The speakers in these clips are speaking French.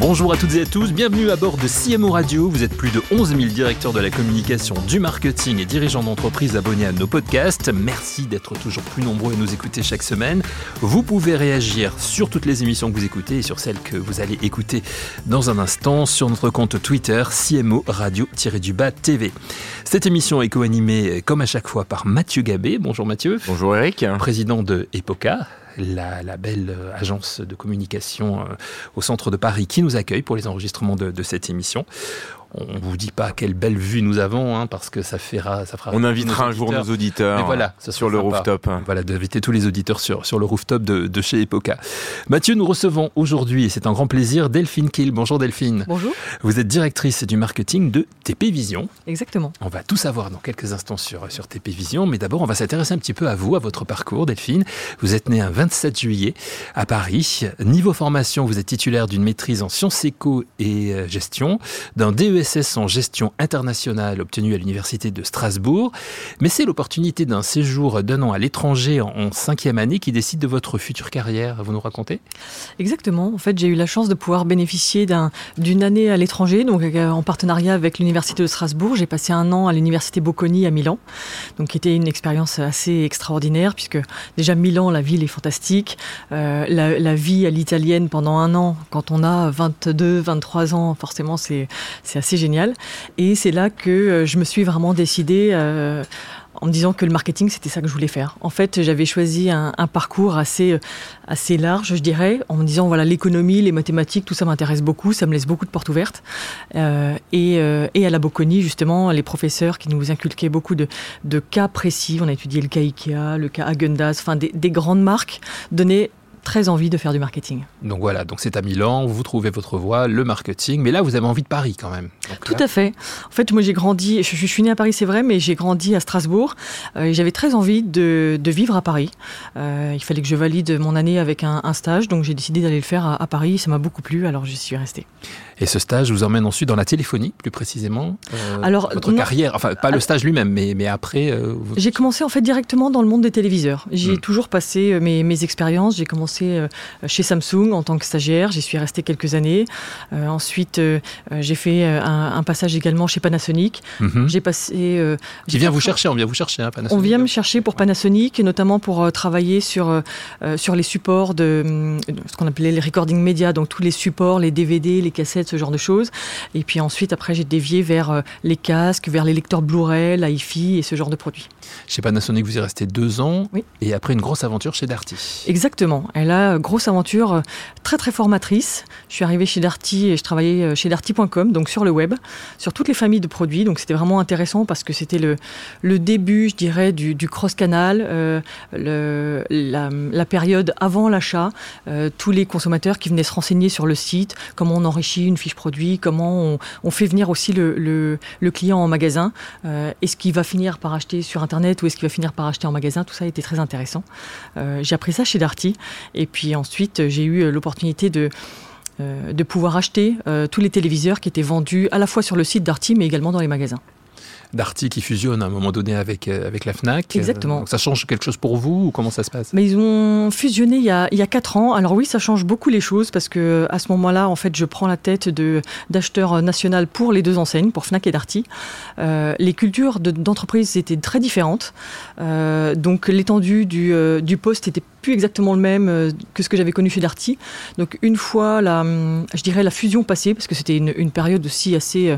Bonjour à toutes et à tous, bienvenue à bord de CMO Radio. Vous êtes plus de 11 000 directeurs de la communication, du marketing et dirigeants d'entreprise abonnés à nos podcasts. Merci d'être toujours plus nombreux à nous écouter chaque semaine. Vous pouvez réagir sur toutes les émissions que vous écoutez et sur celles que vous allez écouter dans un instant sur notre compte Twitter CMO Radio-du-Bas TV. Cette émission est co-animée comme à chaque fois par Mathieu Gabé. Bonjour Mathieu. Bonjour Eric. Président de Epoca la, belle euh, agence de communication euh, au centre de Paris qui nous accueille pour les enregistrements de, de cette émission. On ne vous dit pas quelle belle vue nous avons, hein, parce que ça fera, ça fera. On invitera un jour nos auditeurs. voilà, sur le rooftop. Voilà, d'inviter tous les auditeurs sur sur le rooftop de, de chez Epoca. Mathieu, nous recevons aujourd'hui, et c'est un grand plaisir, Delphine Kill. Bonjour Delphine. Bonjour. Vous êtes directrice du marketing de TP Vision. Exactement. On va tout savoir dans quelques instants sur sur TP Vision, mais d'abord on va s'intéresser un petit peu à vous, à votre parcours, Delphine. Vous êtes née un 27 juillet à Paris. Niveau formation, vous êtes titulaire d'une maîtrise en sciences éco et euh, gestion, d'un DES ESS en gestion internationale obtenu à l'Université de Strasbourg, mais c'est l'opportunité d'un séjour d'un an à l'étranger en cinquième année qui décide de votre future carrière. Vous nous racontez? Exactement. En fait, j'ai eu la chance de pouvoir bénéficier d'une année à l'étranger, donc euh, en partenariat avec l'Université de Strasbourg. J'ai passé un an à l'Université Bocconi à Milan, donc qui était une expérience assez extraordinaire, puisque déjà Milan, la ville est fantastique. Euh, la, la, vie à l'italienne pendant un an, quand on a 22, 23 ans, forcément, c'est assez c'est génial. Et c'est là que euh, je me suis vraiment décidée euh, en me disant que le marketing, c'était ça que je voulais faire. En fait, j'avais choisi un, parcours assez, euh, assez large, je dirais, en me disant, voilà, l'économie, les mathématiques, tout ça m'intéresse beaucoup, ça me laisse beaucoup de portes ouvertes. et, et, à la Bocconi, justement, les professeurs qui nous inculquaient beaucoup de, de cas précis, on a étudié le cas Ikea, le cas Agendas, enfin des, des grandes marques, donnaient très envie de faire du marketing. Donc voilà, donc c'est à Milan, vous trouvez votre voie, le marketing, mais là vous avez envie de Paris quand même. Tout à fait. En fait, moi j'ai grandi, je, suis né à Paris, c'est vrai, mais j'ai grandi à Strasbourg euh, et j'avais très envie de, vivre à Paris. Euh, il fallait que je valide mon année avec un, stage, donc j'ai décidé d'aller le faire à, Paris. Ça m'a beaucoup plu, alors je suis restée. Et ce stage vous emmène ensuite dans la téléphonie, plus précisément euh, Alors, votre carrière, enfin pas le stage lui-même, mais, mais après. J'ai commencé en fait directement dans le monde des téléviseurs. J'ai hmm. toujours passé mes, mes expériences. J'ai commencé euh, chez Samsung en tant que stagiaire. J'y suis restée quelques années. Euh, ensuite, euh, j'ai fait un, passage également chez Panasonic. Mhm. J'ai passé. Qui vient vous chercher On vient vous chercher, hein, Panasonic. On vient me chercher pour Panasonic, notamment pour travailler sur sur les supports de ce qu'on appelait les recording médias, donc tous les supports, les DVD, les cassettes, ce genre de choses. Et puis ensuite, après, j'ai dévié vers les casques, vers les lecteurs Blu-ray, l'iFi et ce genre de produits. Chez Panasonic, vous y restez deux ans. Et après, une grosse aventure chez Darty. Exactement. Elle là, grosse aventure euh, très très formatrice. Je suis arrivée chez Darty et je travaillais euh, chez Darty.com, donc sur le web, sur toutes les familles de produits. Donc c'était vraiment intéressant parce que c'était le, début, je dirais, du, cross-canal, euh, la, période avant l'achat, tous les consommateurs qui venaient se renseigner sur le site, comment on enrichit une fiche produit, comment on, fait venir aussi le, client en magasin, est-ce qu'il va finir par acheter sur Internet ou est-ce qu'il va finir par acheter en magasin, tout ça était très intéressant. J'ai appris ça chez Darty et puis ensuite, j'ai eu l'opportunité de euh, de pouvoir acheter euh, tous les téléviseurs qui étaient vendus à la fois sur le site Darty mais également dans les magasins. Darty qui fusionne à un moment donné avec, euh, avec la FNAC. Exactement. Donc ça change quelque chose pour vous ou comment ça se passe? Mais Ils ont fusionné il y, a, il y a 4 ans. Alors oui, ça change beaucoup les choses parce que à ce moment-là, en fait, je prends la tête de, d'acheteur national pour les deux enseignes, pour FNAC et Darty. Euh, les cultures d'entreprise étaient très différentes. Euh, donc l'étendue du, euh, du poste était plus exactement le même euh, que ce que j'avais connu chez Darty. Donc une fois la, je dirais la fusion passée, parce que c'était une, une période aussi assez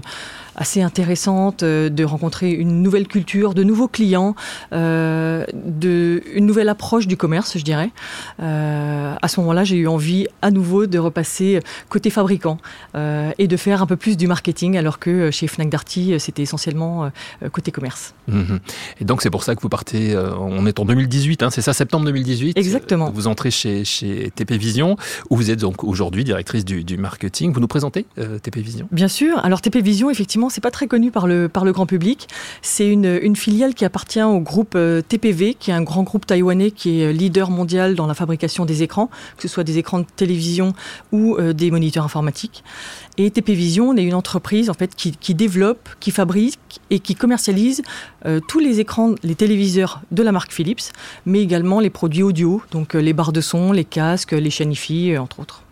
assez intéressante euh, de rencontrer une nouvelle culture, de nouveaux clients, euh, de, une nouvelle approche du commerce, je dirais. Euh, à ce moment-là, j'ai eu envie à nouveau de repasser côté fabricant et de faire un peu plus du marketing, alors que chez Fnac Darty, c'était essentiellement côté commerce. Mhm. Et donc c'est pour ça que vous partez, on est en 2018, hein, c'est ça, septembre 2018 Exactement. Vous entrez chez, chez TP Vision, où vous êtes donc aujourd'hui directrice du, du, marketing. Vous nous présentez TP Vision? Bien sûr. Alors TP Vision, effectivement, c'est pas très connu par le, par le grand public. C'est une, une filiale qui appartient au groupe TPV, qui est un grand groupe taïwanais qui est leader mondial dans la fabrication des écrans, que ce soit des écrans de télévision ou des moniteurs informatiques. Et TP Vision est une entreprise en fait qui, qui développe, qui fabrique et qui commercialise euh, tous les écrans, les téléviseurs de la marque Philips, mais également les produits audio, donc euh, les barres de son, les casques, les chaînes IFI, euh, entre autres.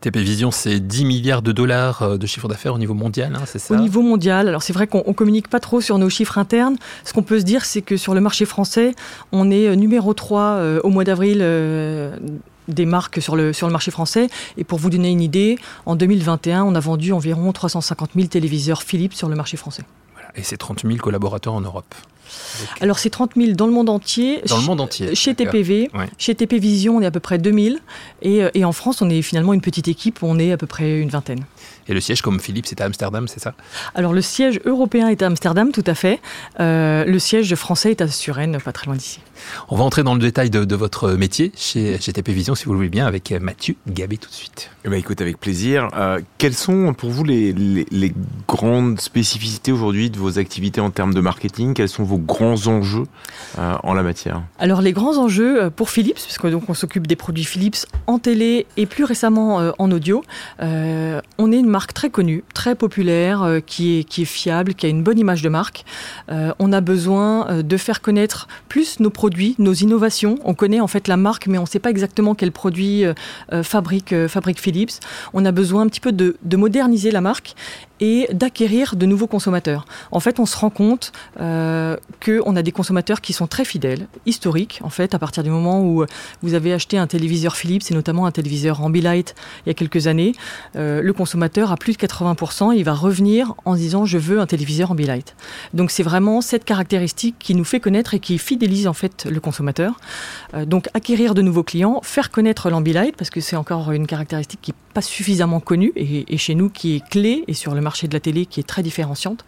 TP Vision, c'est 10 milliards de dollars de chiffre d'affaires au niveau mondial, hein, c'est ça? Au niveau mondial, alors c'est vrai qu'on ne communique pas trop sur nos chiffres internes. Ce qu'on peut se dire, c'est que sur le marché français, on est numéro 3 au mois d'avril des marques sur le, sur le marché français. Et pour vous donner une idée, en 2021, on a vendu environ 350 000 téléviseurs Philips sur le marché français. Et c'est 30 000 collaborateurs en Europe. Alors c'est 30 000 dans le monde entier. Dans le monde entier. Chez TPV, chez TP Vision, on est à peu près 2000. Et, euh, et en France, on est finalement une petite équipe, on est à peu près une vingtaine. Et le siège, comme Philippe, c'est à Amsterdam, c'est ça? Alors le siège européen est à Amsterdam, tout à fait. Euh, le siège français est à Suresnes, pas très loin d'ici. On va entrer dans le détail de, votre métier chez, TP Vision, si vous le voulez bien, avec Mathieu Gabé tout de suite. Eh ben, écoute, avec plaisir. Euh, quelles sont pour vous les, les grandes spécificités aujourd'hui de vos activités en termes de marketing? Quels sont vos grands enjeux euh, en la matière? Alors les grands enjeux pour Philips, puisque donc on s'occupe des produits Philips en télé et plus récemment en audio, on est une marque très connue, très populaire, euh, qui, est, qui est fiable, qui a une bonne image de marque. Euh, on a besoin euh, de faire connaître plus nos produits, nos innovations. On connaît en fait la marque, mais on ne sait pas exactement quel produit fabrique, fabrique Philips. On a besoin un petit peu de, de moderniser la marque et d'acquérir de nouveaux consommateurs. En fait, on se rend compte euh, qu'on a des consommateurs qui sont très fidèles, historiques, en fait, à partir du moment où vous avez acheté un téléviseur Philips, et notamment un téléviseur Ambilight il y a quelques années, euh, le consommateur, à plus de 80%, il va revenir en disant je veux un téléviseur Ambilight. Donc c'est vraiment cette caractéristique qui nous fait connaître et qui fidélise en fait le consommateur. Euh, donc acquérir de nouveaux clients, faire connaître l'Ambilight, parce que c'est encore une caractéristique qui n'est pas suffisamment connue et, et chez nous qui est clé et sur le marché marché de la télé qui est très différenciante.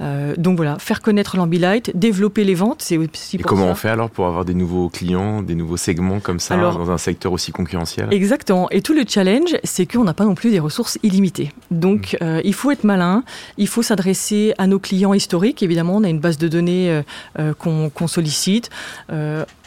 Euh, donc voilà, faire connaître l'Ambilight, développer les ventes, c'est aussi Et comment on fait alors pour avoir des nouveaux clients, des nouveaux segments comme ça dans un secteur aussi concurrentiel? Exactement. Et tout le challenge, c'est qu'on n'a pas non plus des ressources illimitées. Donc mmh. euh, il faut être malin, il faut s'adresser à nos clients historiques. Évidemment, on a une base de données euh, qu'on sollicite.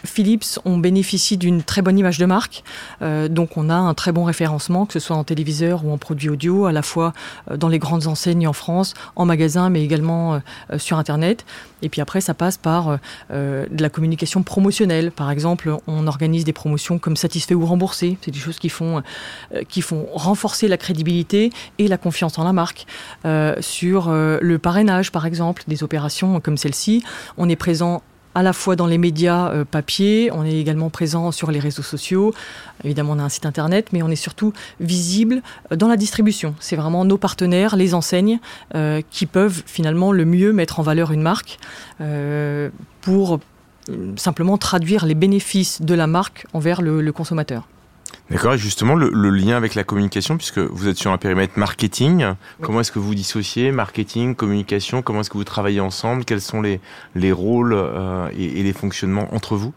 Philips, on bénéficie d'une très bonne image de marque, donc on a un très bon référencement, que ce soit en téléviseur ou en produits audio, à la fois dans les grandes enseignes en France, en magasin, mais également euh, euh, sur Internet. Et puis après, ça passe par euh, de la communication promotionnelle. Par exemple, on organise des promotions comme satisfait ou remboursé. C'est des choses qui font, qui font renforcer la crédibilité et la confiance en la marque. sur le parrainage, par exemple, des opérations comme celle-ci, on est présent à la fois dans les médias euh, papier, on est également présent sur les réseaux sociaux, évidemment on a un site internet, mais on est surtout visible euh, dans la distribution. C'est vraiment nos partenaires, les enseignes, euh, qui peuvent finalement le mieux mettre en valeur une marque pour simplement traduire les bénéfices de la marque envers le consommateur. D'accord, et justement, le, lien avec la communication, puisque vous êtes sur un périmètre marketing, comment est-ce que vous dissociez marketing, communication? Comment est-ce que vous travaillez ensemble? Quels sont les, les rôles euh, et, les fonctionnements entre vous?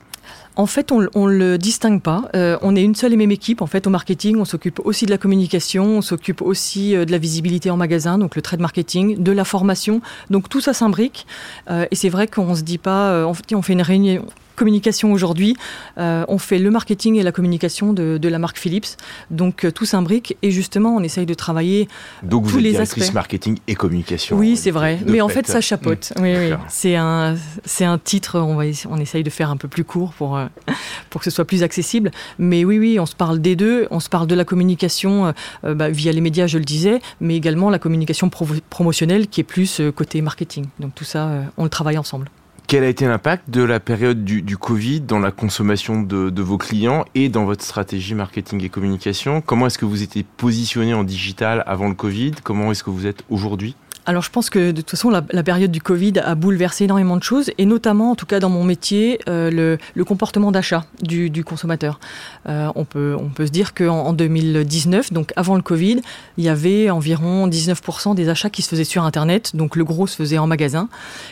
En fait, on ne le distingue pas. Euh, on est une seule et même équipe. En fait, au marketing, on s'occupe aussi de la communication, on s'occupe aussi euh, de la visibilité en magasin, donc le trade marketing, de la formation. Donc tout ça s'imbrique. et c'est vrai qu'on se dit pas, on fait une réunion, communication aujourd'hui. Euh, on fait le marketing et la communication de, la marque Philips. Donc euh, tout s'imbrique et justement on essaye de travailler Donc tous les aspects. marketing et communication. Oui, c'est vrai. Mais en fait ça. Mmh. Oui, oui. C'est un c'est un titre. On va on essaye de faire un peu plus court pour euh, pour que ce soit plus accessible. Mais oui, oui, on se parle des deux. On se parle de la communication bah, via les médias, je le disais, mais également la communication promotionnelle qui est plus côté marketing. Donc tout ça, on le travaille ensemble. Quel a été l'impact de la période du, Covid dans la consommation de, vos clients et dans votre stratégie marketing et communication? Comment est-ce que vous étiez positionné en digital avant le Covid? Comment est-ce que vous êtes aujourd'hui? Alors je pense que de toute façon la, période du Covid a bouleversé énormément de choses et notamment en tout cas dans mon métier euh, le, comportement d'achat du, consommateur. Euh, on, peut, on peut se dire qu'en en 2019, donc avant le Covid, il y avait environ 19% des achats qui se faisaient sur Internet, donc le gros se faisait en magasin.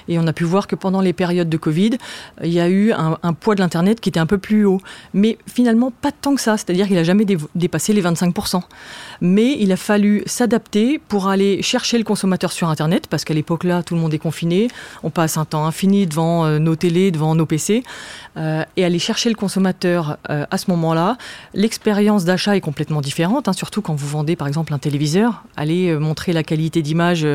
Et on a pu voir que pendant les périodes de Covid, il y a eu un, poids de l'Internet qui était un peu plus haut. Mais finalement pas tant que ça, c'est-à-dire qu'il n'a jamais dépassé les 25%. Mais il a fallu s'adapter pour aller chercher le consommateur sur Internet, parce qu'à l'époque-là, tout le monde est confiné, on passe un temps infini devant euh, nos télés, devant nos PC, euh, et aller chercher le consommateur euh, à ce moment-là. L'expérience d'achat est complètement différente, hein, surtout quand vous vendez par exemple un téléviseur. Aller montrer la qualité d'image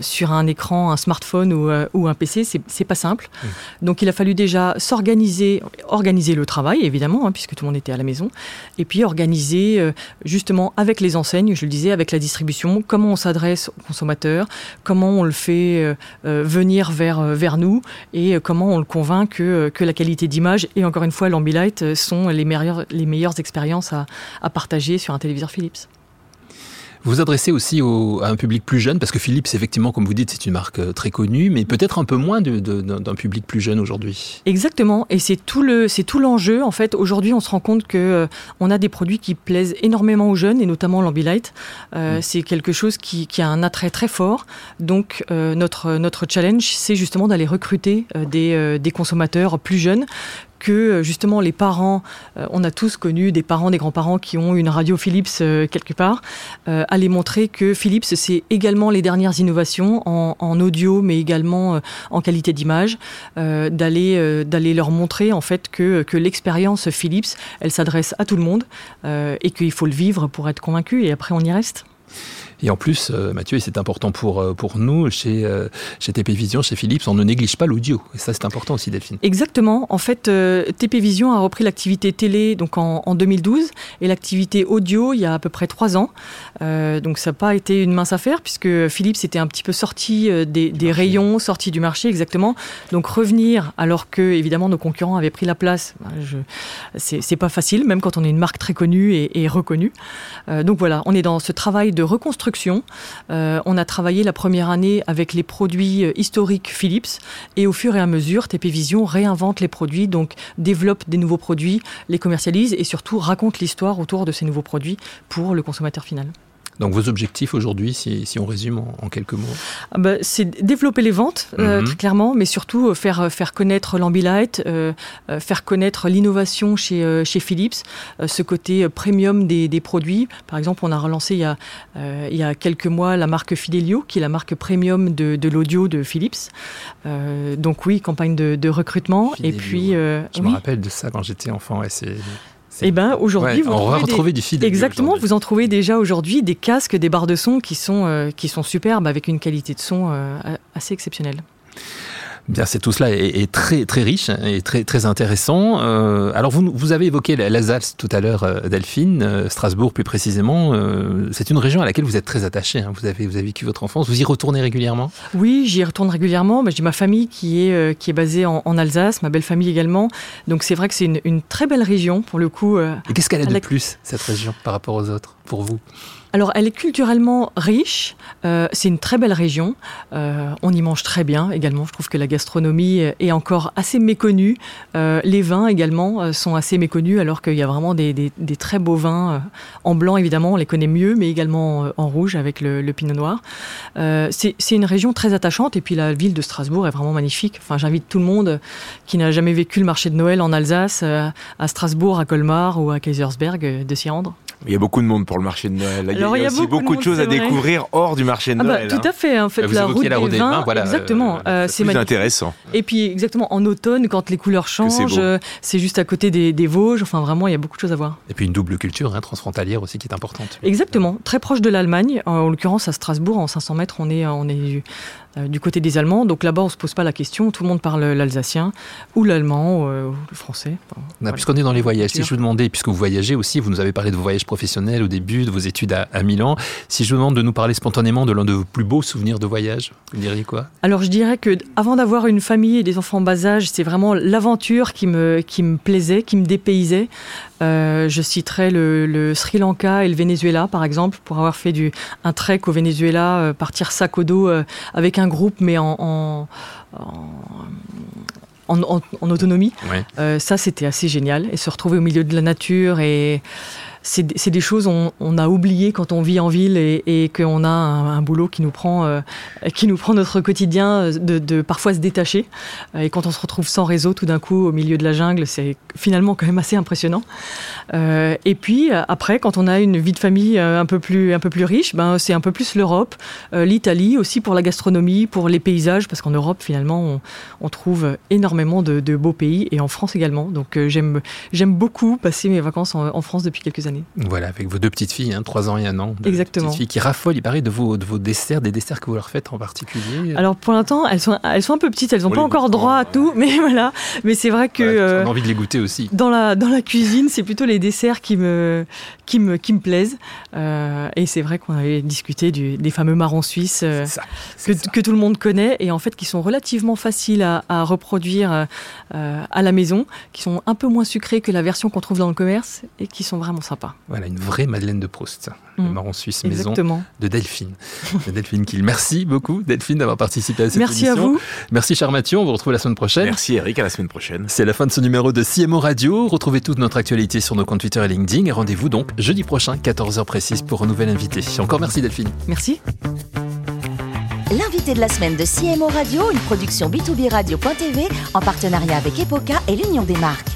sur un écran, un smartphone ou, un PC, c'est pas simple. Mmh. Donc il a fallu déjà s'organiser, organiser le travail évidemment, hein, puisque tout le monde était à la maison, et puis organiser justement avec les enseignes, je le disais, avec la distribution, comment on s'adresse aux consommateurs, comment on le fait euh, euh, venir vers, euh, vers nous et comment on le convainc que, la qualité d'image et encore une fois l'Ambilight sont les meilleures, les expériences à partager sur un téléviseur Philips. Vous vous adressez aussi à un public plus jeune, parce que Philips, effectivement, comme vous dites, c'est une marque euh, très connue, mais peut-être un peu moins d'un public plus jeune aujourd'hui. Exactement, et c'est tout le, c'est tout l'enjeu. En fait, aujourd'hui, on se rend compte que euh, on a des produits qui plaisent énormément aux jeunes, et notamment l'Ambilight. Euh, mm. C'est quelque chose qui, a un attrait très fort. Donc, notre notre challenge, c'est justement d'aller recruter des, des consommateurs plus jeunes que euh, justement les parents, euh, on a tous connu des parents, des grands-parents qui ont une radio Philips euh, quelque part, aller montrer que Philips c'est également les dernières innovations en, audio, mais également en qualité d'image, d'aller leur montrer en fait que, que l'expérience Philips, elle s'adresse à tout le monde et qu'il faut le vivre pour être convaincu et après on y reste. Et en plus, euh, Mathieu, et c'est important pour, euh, pour nous, chez, euh, chez TP Vision, chez Philips, on ne néglige pas l'audio. Et ça, c'est important aussi, Delphine. Exactement. En fait, TP Vision a repris l'activité télé donc en, en 2012 et l'activité audio il y a à peu près trois ans. donc ça n'a pas été une mince affaire puisque Philips était un petit peu sorti des, des rayons, sorti du marché, exactement. Donc revenir alors que, évidemment, nos concurrents avaient pris la place, ben, c'est pas facile, même quand on est une marque très connue et, et reconnue. donc voilà, on est dans ce travail de reconstruction euh, on a travaillé la première année avec les produits euh, historiques Philips et au fur et à mesure, TP Vision réinvente les produits, donc développe des nouveaux produits, les commercialise et surtout raconte l'histoire autour de ces nouveaux produits pour le consommateur final. Donc vos objectifs aujourd'hui, si, on résume en, quelques mots ah bah, C'est développer les ventes, euh, mhm. très clairement, mais surtout euh, faire, euh, faire connaître l'Ambilight, faire connaître l'innovation chez, chez Philips, ce côté premium des, des, produits. Par exemple, on a relancé il y a, il y a quelques mois la marque Fidelio, qui est la marque premium de, de l'audio de Philips. donc oui, campagne de, recrutement. et puis, Je me rappelle de ça quand j'étais enfant. C'est eh ben aujourd'hui, vous on va retrouver du fidèle. Exactement, vous en trouvez déjà aujourd'hui des casques, des barres de son qui sont euh, qui sont superbes avec une qualité de son euh, assez exceptionnelle. Bien, c'est tout cela est, très très riche et très très intéressant. Euh, alors vous vous avez évoqué l'Alsace tout à l'heure, euh, Delphine, euh, Strasbourg plus précisément. c'est une région à laquelle vous êtes très attaché. Hein. Vous avez vous avez vécu votre enfance. Vous y retournez régulièrement? Oui, j'y retourne régulièrement. J'ai ma famille qui est qui est basée en, Alsace, ma belle famille également. Donc c'est vrai que c'est une, une, très belle région pour le coup. et qu'est-ce qu'elle a de plus cette région par rapport aux autres pour vous? Alors, elle est culturellement riche. Euh, c'est une très belle région. Euh, on y mange très bien également. Je trouve que la gastronomie est encore assez méconnue. Euh, les vins également sont assez méconnus, alors qu'il y a vraiment des, très beaux vins en blanc, évidemment, on les connaît mieux, mais également en rouge avec le, pinot noir. c'est une région très attachante. Et puis, la ville de Strasbourg est vraiment magnifique. Enfin, j'invite tout le monde qui n'a jamais vécu le marché de Noël en Alsace, à Strasbourg, à Colmar ou à Kaisersberg, de s'y rendre. Il y a beaucoup de monde pour le marché de Noël. Aussi beaucoup de, choses à découvrir hors du marché de ah bah, Noël. tout à hein. fait. En fait, la, route des vins, voilà, exactement. Euh, c'est plus intéressant. Et puis exactement en automne, quand les couleurs changent, c'est juste à côté des, des, Vosges. Enfin, vraiment, il y a beaucoup de choses à voir. Et puis une double culture hein, transfrontalière aussi qui est importante. Exactement. Très proche de l'Allemagne. En l'occurrence, à Strasbourg, en 500 mètres, on est, on est euh, du côté des Allemands. Donc là-bas, on se pose pas la question. Tout le monde parle l'alsacien ou l'allemand euh, ou le français. Puisqu'on est dans les voyages, si je vous demandais, puisque vous voyagez aussi, vous nous avez parlé de vos voyages professionnels au début, de vos études à, Milan. Si je vous demande de nous parler spontanément de l'un de vos plus beaux souvenirs de voyage, vous diriez quoi? Alors je dirais que avant d'avoir une famille et des enfants en bas âge, c'est vraiment l'aventure qui me, qui me plaisait, qui me dépaysait. Je citerai le, Sri Lanka et le Venezuela, par exemple, pour avoir fait du, un trek au Venezuela, partir sac au dos avec un groupe, mais en, en autonomie. ça, c'était assez génial. Et se retrouver au milieu de la nature et c'est des choses on, on, a oublié quand on vit en ville et, et qu'on a un, boulot qui nous prend euh, qui nous prend notre quotidien de, de, parfois se détacher. Et quand on se retrouve sans réseau tout d'un coup au milieu de la jungle c'est finalement quand même assez impressionnant. Euh, et puis après quand on a une vie de famille euh, un peu plus un peu plus riche ben c'est un peu plus l'Europe euh, l'Italie aussi pour la gastronomie pour les paysages parce qu'en Europe finalement on, trouve énormément de, beaux pays et en France également. Donc j'aime beaucoup passer mes vacances en France depuis quelques années voilà, avec vos deux petites filles, hein, 3 ans et un an. Exactement. Petites filles qui raffolent, il paraît, de vos, de vos desserts, des desserts que vous leur faites en particulier. Alors pour l'instant, elles sont, elles sont un peu petites, elles n'ont pas encore droit à tout, mais voilà. Mais c'est vrai que. Euh, on a envie de les goûter aussi. Dans la, dans la cuisine, c'est plutôt les desserts qui me, qui me, qui me plaisent. Euh, et c'est vrai qu'on avait discuté du, des fameux marrons suisses euh, que, que, tout le monde connaît et en fait qui sont relativement faciles à, à reproduire à la maison, qui sont un peu moins sucrés que la version qu'on trouve dans le commerce et qui sont vraiment sympas. Voilà, une vraie Madeleine de Proust, le mm. marron suisse maison de Delphine. de Delphine Kiel. Merci beaucoup, Delphine, d'avoir participé à cette Merci émission. Merci à vous. Merci, cher Mathieu. On vous retrouve la semaine prochaine. Merci, Eric. À la semaine prochaine. C'est la fin de ce numéro de CMO Radio. Retrouvez toute notre actualité sur nos comptes Twitter et LinkedIn. Et rendez-vous donc jeudi prochain, 14h précise, pour un nouvel invité. Encore merci, Delphine. Merci. L'invité de la semaine de CMO Radio, une production B2B Radio.tv en partenariat avec Epoca et l'Union des marques.